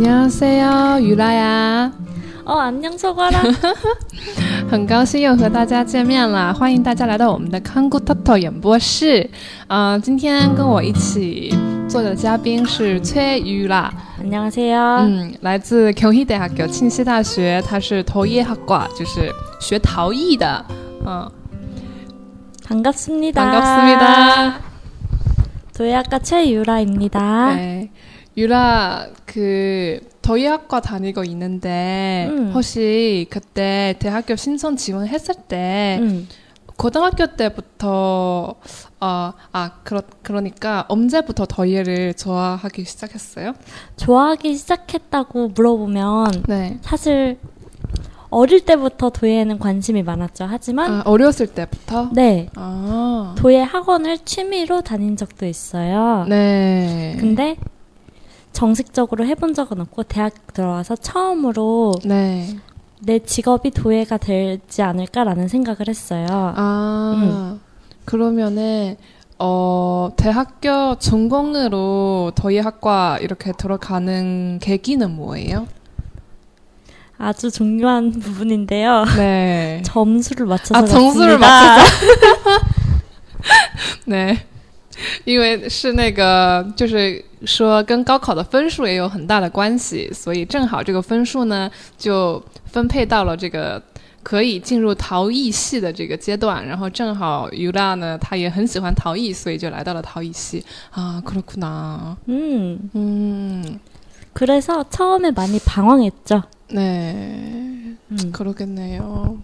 안녕하세요， 유라야。 哦，안녕说过了。很高兴又和大家见面了，欢迎大家来到我们的康古特特演播室。啊，今天跟我一起做的嘉宾是崔유라 안녕하세요嗯，来自경희대학교庆熙大学，他是陶艺학과就是学陶艺的。嗯， 반갑습니 다。 반갑습니 다。 도예학과 최유라입니다. 네. 유라 그 더이학과 다니고 있는데 음. 혹시 그때 대학교 신청 지원했을 때 음. 고등학교 때부터 어, 아 그러, 그러니까 언제부터 더이를 좋아하기 시작했어요? 좋아하기 시작했다고 물어보면 네. 사실 어릴 때부터 도예에는 관심이 많았죠. 하지만 아, 어렸을 때부터? 네. 아. 도예 학원을 취미로 다닌 적도 있어요. 네. 근데 정식적으로 해본 적은 없고 대학 들어와서 처음으로 네. 내 직업이 도예가 되지 않을까라는 생각을 했어요. 아. 음. 그러면은 어, 대학교 전공으로 도예학과 이렇게 들어가는 계기는 뭐예요? 아주 중요한 부분인데요. 네. 점수를 맞춰서 아, 점수를 맞춰서. 对， 因为是那个，就是说跟高考的分数也有很大的关系，所以正好这个分数呢，就分配到了这个可以进入陶艺系的这个阶段，然后正好 유라 呢，他也很喜欢陶艺，所以就来到了陶艺系。啊，그렇구나。嗯嗯。 그래서 처음에 많이 방황했죠. 네. 음. 그러겠네요.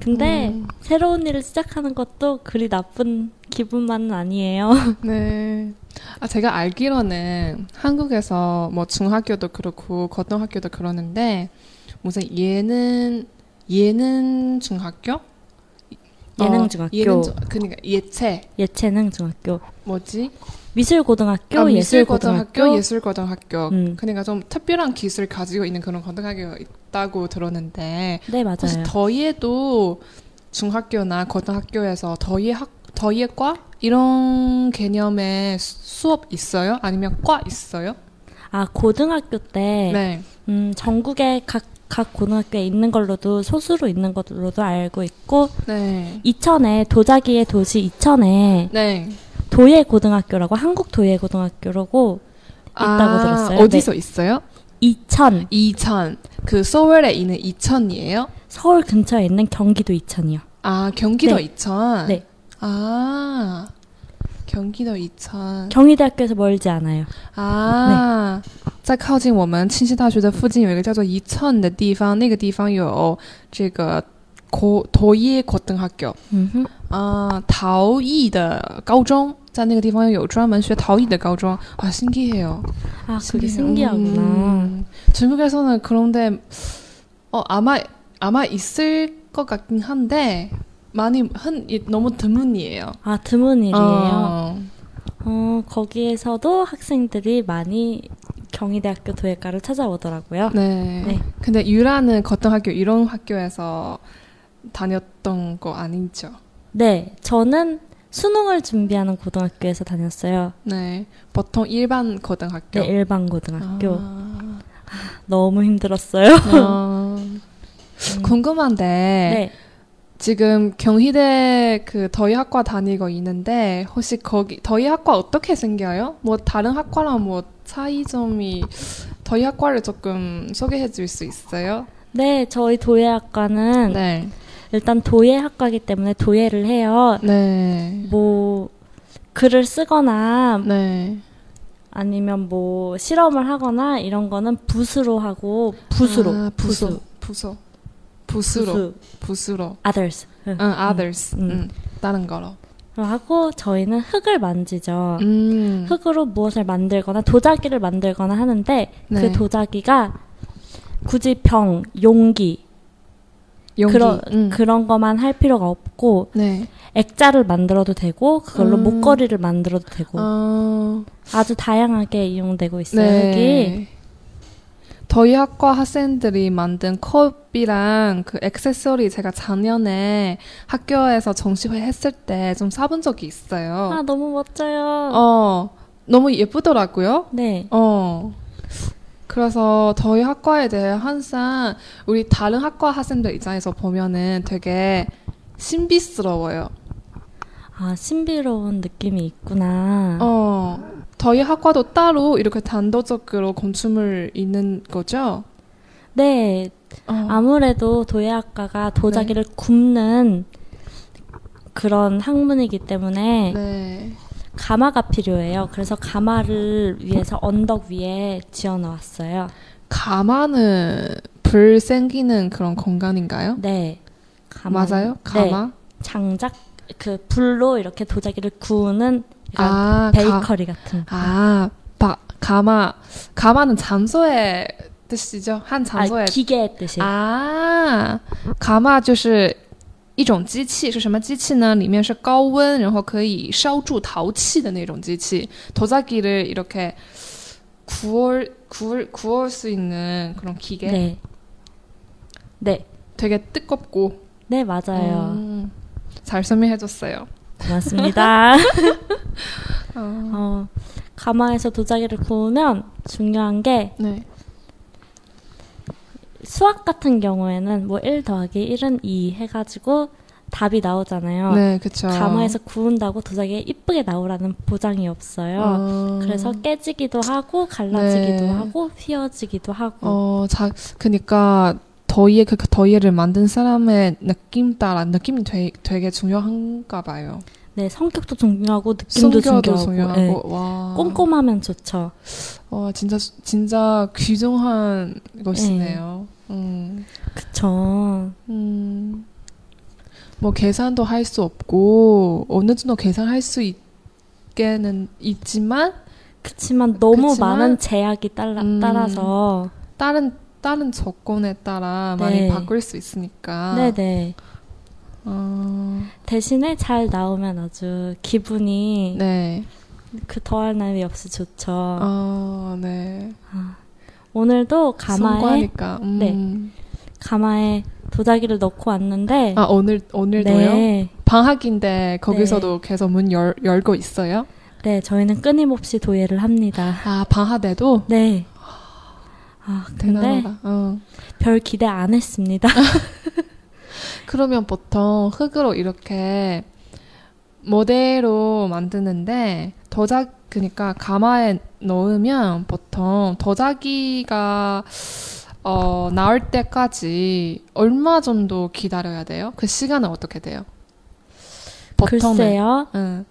근데 음. 새로운 일을 시작하는 것도 그리 나쁜 기분만은 아니에요. 네. 아, 제가 알기로는 한국에서 뭐 중학교도 그렇고 고등학교도 그러는데 무슨 예능 예능 중학교? 예능 어, 중학교. 예능 중, 그러니까 예체. 예체능 중학교. 뭐지? 미술고등학교, 아, 예술고등학교, 예술고등학교. 음. 그러니까 좀 특별한 기술 가지고 있는 그런 고등학교가 있다고 들었는데. 네 맞아요. 혹시 더위에도 중학교나 고등학교에서 더위 학 더위과 이런 개념의 수업 있어요? 아니면 과 있어요? 아 고등학교 때 네. 음, 전국의 각, 각 고등학교에 있는 걸로도 소수로 있는 걸로도 알고 있고 네. 이천에 도자기의 도시 이천에 네. 도예 고등학교라고 한국 도예 고등학교라고 있다고 아, 들었어요. 어디서 네. 있어요? 이천. 이천. 그 서울에 있는 이천이에요? 서울 근처에 있는 경기도 이천이요. 아, 경기도 네. 이천? 네. 아. 경기도 이천. 경희대학교에서 멀지 않아요. 啊，在靠近我们庆熙大学的附近有一个叫做宜천的地方，那个地方有这个 고, 도예 고등학교, 啊，陶艺的高中，在那个地方有专门学陶艺的高中，啊，신기해요. 아, 그게 신기하구나. 음, 중국에서는 그런데 어, 아마 아마 있을 것 같긴 한데 많이 흔 너무 드문이에요. 아, 드문 일이에요. 어. 어, 거기에서도 학생들이 많이 경희대학교 도예과를 찾아오더라고요. 네. 네. 근데 유라는 고등학교 이런 학교에서 다녔던 거 아니죠? 네, 저는 수능을 준비하는 고등학교에서 다녔어요. 네, 보통 일반 고등학교. 네, 일반 고등학교. 아... 너무 힘들었어요. 아... 음. 궁금한데 네. 지금 경희대 그 더위 학과 다니고 있는데 혹시 거기 더위 학과 어떻게 생겨요? 뭐 다른 학과랑 뭐 차이점이 더위 학과를 조금 소개해 줄 수 있어요? 네, 저희 도예학과는 네. 일단 도예학과기 때문에 도예를 해요. 네. 뭐 글을 쓰거나 네. 아니면 뭐 실험을 하거나 이런 거는 붓으로 하고 붓으로 아, 부수 부서 붓으로 부수. 로 others 응, 응 others 응. 응. 다른 거로 하고 저희는 흙을 만지죠. 음. 흙으로 무엇을 만들거나 도자기를 만들거나 하는데 그 네. 그 도자기가 굳이 병, 용기 용기. 그런 음. 그런 거만 할 필요가 없고 네. 액자를 만들어도 되고 그걸로 음. 목걸이를 만들어도 되고 어. 아주 다양하게 이용되고 있어요. 네. 여기 더이학과 학생들이 만든 컵이랑 그 액세서리 제가 작년에 학교에서 전시회 했을 때 좀 사본 적이 있어요. 아 너무 멋져요. 어 너무 예쁘더라고요. 네. 어 그래서 저희 학과에 대해 항상 우리 다른 학과 학생들 입장에서 보면은 되게 신비스러워요. 아, 신비로운 느낌이 있구나. 어, 저희 학과도 따로 이렇게 단도적으로 건축물 있는 거죠? 네. 어. 아무래도 도예학과가 도자기를 네. 굽는 그런 학문이기 때문에 네. 가마가 필요해요. 그래서 가마를 위해서 언덕 위에 지어 놓았어요. 가마는 불 생기는 그런 공간인가요? 네. 가마. 맞아요? 가마? 네. 장작 그 불로 이렇게 도자기를 구우는 아, 베이커리 가, 같은. 아, 바, 가마. 가마는 장소의 뜻이죠? 한 장소의 아, 기계의 뜻이. 아, 가마 就是 一种机器是什么机器呢？里面是高温，然后可以烧铸陶器的那种机器。도자기를이렇게구울구울구울수있는그런기계 네。 네。 되게뜨겁고네맞아요음잘설명해줬어요고맙습니다 어, 가마에서 도자기를 구우면 중요한 게 네. 수학 같은 경우에는 뭐 1 더하기 1은 2 해가지고 답이 나오잖아요. 네, 그쵸. 가마에서 구운다고 도자기가 이쁘게 나오라는 보장이 없어요. 어... 그래서 깨지기도 하고 갈라지기도 네. 하고 휘어지기도 하고. 어, 자, 그니까 더위에 그 더위를 만든 사람의 느낌 따라 느낌이 되게, 되게 중요한가 봐요. 네, 성격도 중요하고 느낌도 중요하고, 중요하고. 네. 와. 꼼꼼하면 좋죠. 와, 진짜 진짜 귀중한 것이네요. 네. 음. 그쵸. 음. 뭐 계산도 할 수 없고 어느 정도 계산할 수 있게는 있지만 그렇지만 너무 그치만, 많은 제약이 따라, 음, 따라서 다른 다른 조건에 따라 네. 많이 바꿀 수 있으니까. 네네. 어... 대신에 잘 나오면 아주 기분이 네. 그 더할 나위 없이 좋죠. 어, 네. 아. 오늘도 가마에 음. 네 가마에 도자기를 넣고 왔는데 아 오늘 오늘도요? 네. 방학인데 거기서도 네. 계속 문 열, 열고 있어요? 네, 저희는 끊임없이 도예를 합니다. 아 방학에도? 네. 아 근데 어. 별 기대 안 했습니다. 그러면 보통 흙으로 이렇게 모델로 만드는데 도자 그러니까 가마에 넣으면 보통 도자기가 어, 나올 때까지 얼마 정도 기다려야 돼요? 그 시간은 어떻게 돼요? 보통은? 글쎄요. 응.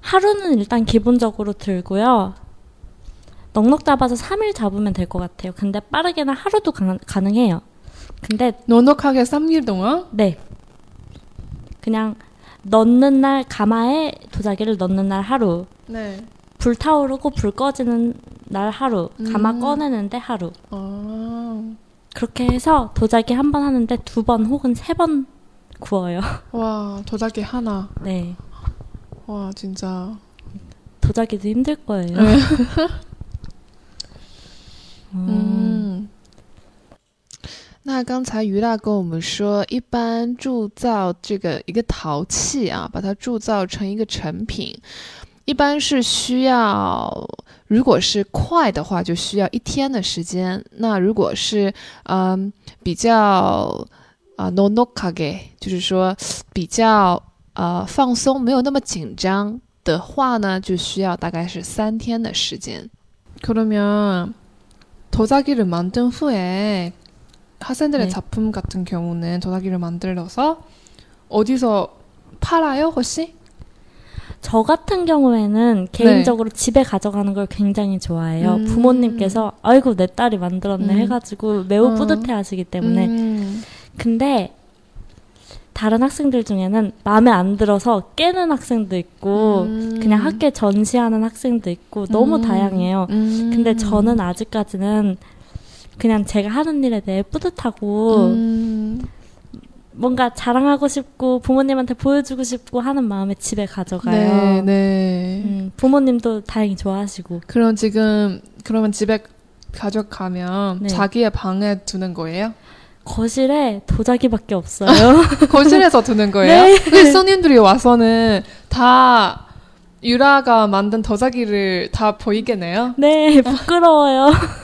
하루는 일단 기본적으로 들고요. 넉넉 잡아서 3일 잡으면 될 것 같아요. 근데 빠르게는 하루도 가, 가능해요. 근데 넉넉하게 3일 동안? 네. 그냥 넣는 날 가마에 도자기를 넣는 날 하루. 네. 불 타오르고 불 꺼지는 날 하루, 가마 음. 꺼내는데 하루. 아. 그렇게 해서 도자기 한 번 하는데 두 번 혹은 세 번 구워요. 와, 도자기 하나. 네. 와, 진짜. 도자기도 힘들 거예요. 네. 음. 음. 那刚才于大跟我们说，一般铸造这个一个陶器啊，把它铸造成一个成品，一般是需要，如果是快的话，就需要一天的时间。那如果是嗯比较啊 no no kage，就是说比较呃放松，没有那么紧张的话呢，就需要大概是三天的时间。그러면도자기를만든후에 학생들의작품 같은 경우는 도자기를 만들어서 어디서 팔아요 혹시 저 같은 경우에는 개인적으로 네. 집에 가져가는 걸 굉장히 좋아해요. 음. 부모님께서 아이고 내 딸이 만들었네 음. 해가지고 매우 어. 뿌듯해하시기 때문에. 음. 근데 다른 학생들 중에는 마음에 안 들어서 깨는 학생도 있고 음. 그냥 학교에 전시하는 학생도 있고 너무 음. 다양해요. 음. 근데 저는 아직까지는 그냥 제가 하는 일에 대해 뿌듯하고 뭔가 자랑하고 싶고 부모님한테 보여주고 싶고 하는 마음에 집에 가져가요. 네, 네. 음, 부모님도 다행히 좋아하시고. 그럼 지금 그러면 집에 가져가면 네. 자기의 방에 두는 거예요? 거실에 도자기밖에 없어요. 거실에서 두는 거예요? 네. 그 손님들이 와서는 다 유라가 만든 도자기를 다 보이겠네요? 네, 부끄러워요.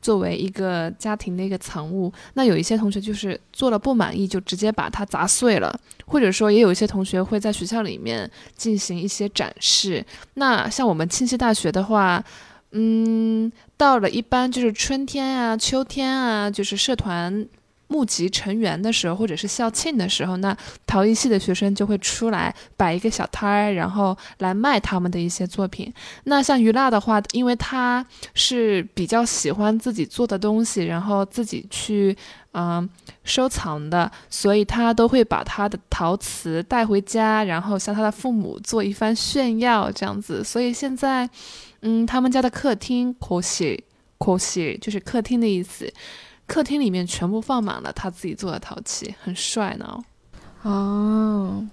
作为一个家庭的一个藏物。那有一些同学就是做了不满意，就直接把它砸碎了，或者说也有一些同学会在学校里面进行一些展示。那像我们庆熙大学的话，嗯，到了一般就是春天啊、秋天啊，就是社团。”募集成员的时候，或者是校庆的时候，那陶艺系的学生就会出来摆一个小摊儿，然后来卖他们的一些作品。那像于娜的话，因为他是比较喜欢自己做的东西，然后自己去嗯收藏的，所以他都会把他的陶瓷带回家，然后向他的父母做一番炫耀，这样子。所以现在，嗯，他们家的客厅 cosi cosi 就是客厅的意思。 客厅里面全部放满了他自己做的陶器，很帅呢。啊，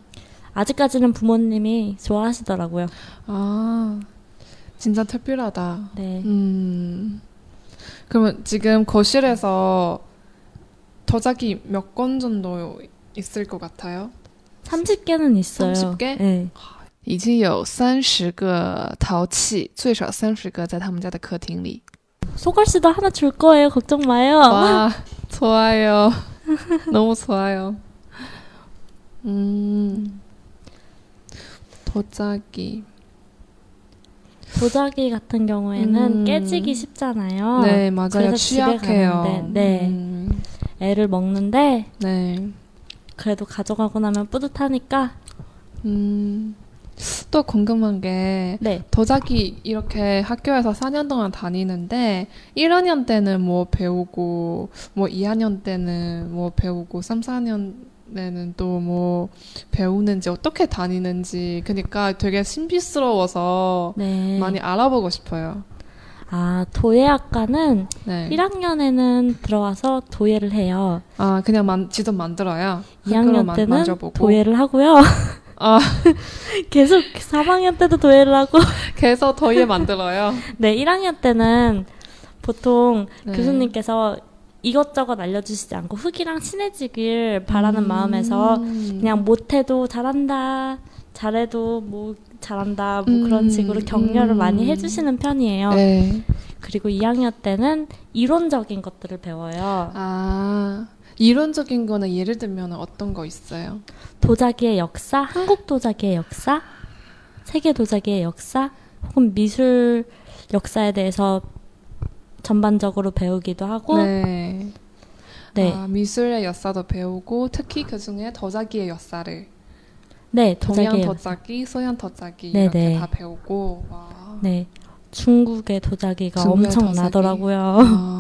아직까지는부모님이좋아하시더라고요 아， 진짜특별하다 네。 음그러면지금거실에서도자기몇건정도있을것같아요30개는있어요30개 네。 已经有三十个陶器，最少三十个在他们家的客厅里。 소걸 씨도 하나 줄 거예요. 걱정 마요. 와, 좋아요. 너무 좋아요. 음, 도자기. 도자기 같은 경우에는 음. 깨지기 쉽잖아요. 네, 맞아요. 그래서 취약해요. 집에 가는데, 네. 음. 애를 먹는데, 네. 그래도 가져가고 나면 뿌듯하니까, 음. 또 궁금한 게 네. 도자기 이렇게 학교에서 4년 동안 다니는데 1학년 때는 뭐 배우고 뭐 2학년 때는 뭐 배우고 3, 4년에는 또 뭐 배우는지 어떻게 다니는지 그러니까 되게 신비스러워서 네. 많이 알아보고 싶어요. 아, 도예학과는 네. 1학년에는 들어와서 도예를 해요. 아, 그냥 만, 직접 만들어요? 2학년 때는 만져보고. 도예를 하고요. 아, 계속 3학년 때도 도예를 하고. 계속 도예 만들어요? 네, 1학년 때는 보통 네. 교수님께서 이것저것 알려주시지 않고 흙이랑 친해지길 바라는 음. 마음에서 그냥 못해도 잘한다, 잘해도 뭐 잘한다, 뭐 음. 그런 식으로 격려를 음. 많이 해주시는 편이에요. 네. 그리고 2학년 때는 이론적인 것들을 배워요. 아. 이론적인 거는 예를 들면 어떤 거 있어요? 도자기의 역사, 한국 도자기의 역사, 세계 도자기의 역사, 혹은 미술 역사에 대해서 전반적으로 배우기도 하고 네. 네. 아, 미술의 역사도 배우고 특히 그 중에 도자기의 역사를 네, 동양 도자기, 서양 도자기 네네. 이렇게 네. 다 배우고 와. 네. 중국의 도자기가 엄청 도자기. 나더라고요. 아.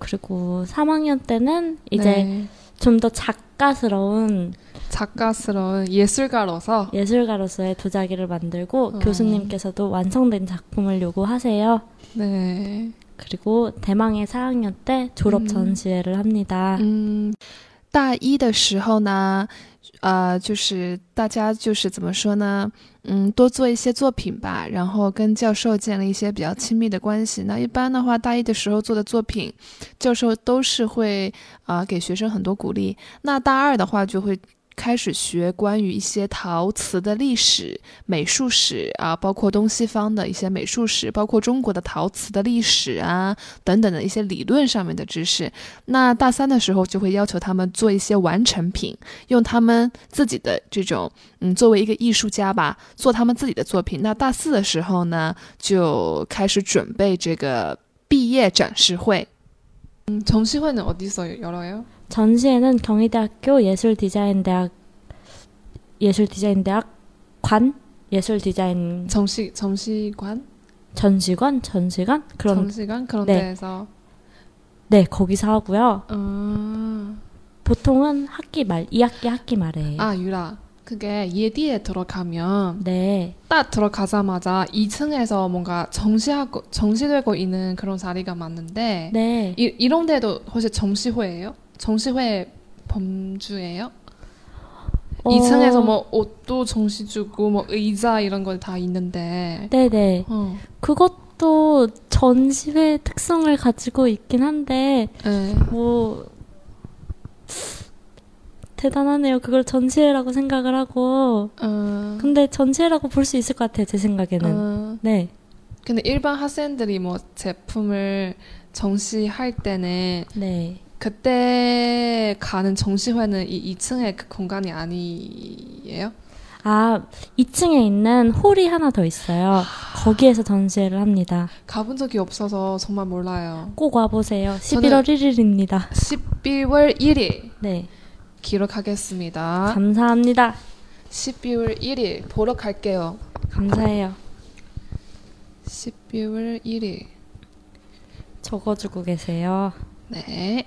그리고 3학년 때는 이제 네. 좀더 작가스러운 작가스러운 예술가로서 예술가로서의 도자기를 만들고 어. 교수님께서도 완성된 작품을 요구하세요. 네. 그리고 대망의 4학년 때 졸업 음. 전시회를 합니다. 음, 大一的时候呢，呃，就是大家就是怎么说呢？嗯，多做一些作品吧，然后跟教授建立一些比较亲密的关系。那一般的话，大一的时候做的作品，教授都是会啊给学生很多鼓励。那大二的话就会。开始学关于一些陶瓷的历史、美术史啊，包括东西方的一些美术史，包括中国的陶瓷的历史啊等等的一些理论上面的知识。那大三的时候就会要求他们做一些完成品，用他们自己的这种嗯，作为一个艺术家吧，做他们自己的作品。那大四的时候呢，就开始准备这个毕业展示会。嗯，전시회는어디서열어요 전시회는 경희대학교 예술디자인대학 예술디자인대학 관 예술디자인 정시 정시관 전시관 전시관 그런 전시관 그런 네. 데에서 네 거기서 하고요. 음. 보통은 학기 말 2학기 학기 말에 아 유라 그게 예디에 들어가면 네. 딱 들어가자마자 2층에서 뭔가 정시하고 정시되고 있는 그런 자리가 많은데 네. 이, 이런 데도 혹시 정시회예요? 정시회 범주예요? 어... 2층에서 뭐 옷도 정시 주고 뭐 의자 이런 거 다 있는데 네네 어. 그것도 전시회 특성을 가지고 있긴 한데 네. 뭐 대단하네요. 그걸 전시회라고 생각을 하고. 어. 근데 전시회라고 볼 수 있을 것 같아요. 제 생각에는. 어. 네. 근데 일반 학생들이 뭐 제품을 전시할 때는 네. 그때 가는 전시회는 이 2층의 그 공간이 아니에요? 아, 2층에 있는 홀이 하나 더 있어요. 거기에서 전시회를 합니다. 가본 적이 없어서 정말 몰라요. 꼭 와보세요. 11월 1일입니다. 12월 1일. 네. 기록하겠습니다. 감사합니다. 12월 1일 보러 갈게요. 감사해요. 12월 1일 적어주고 계세요. 네.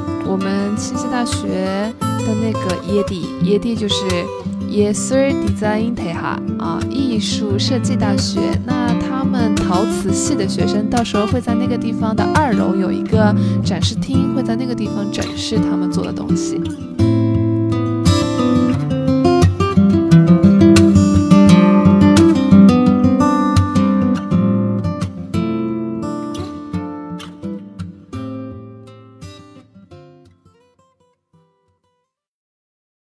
我们清溪大学的那个耶蒂，耶蒂就是耶斯 design 台哈啊，艺术设计大学。那他们陶瓷系的学生到时候会在那个地方的二楼有一个展示厅，会在那个地方展示他们做的东西。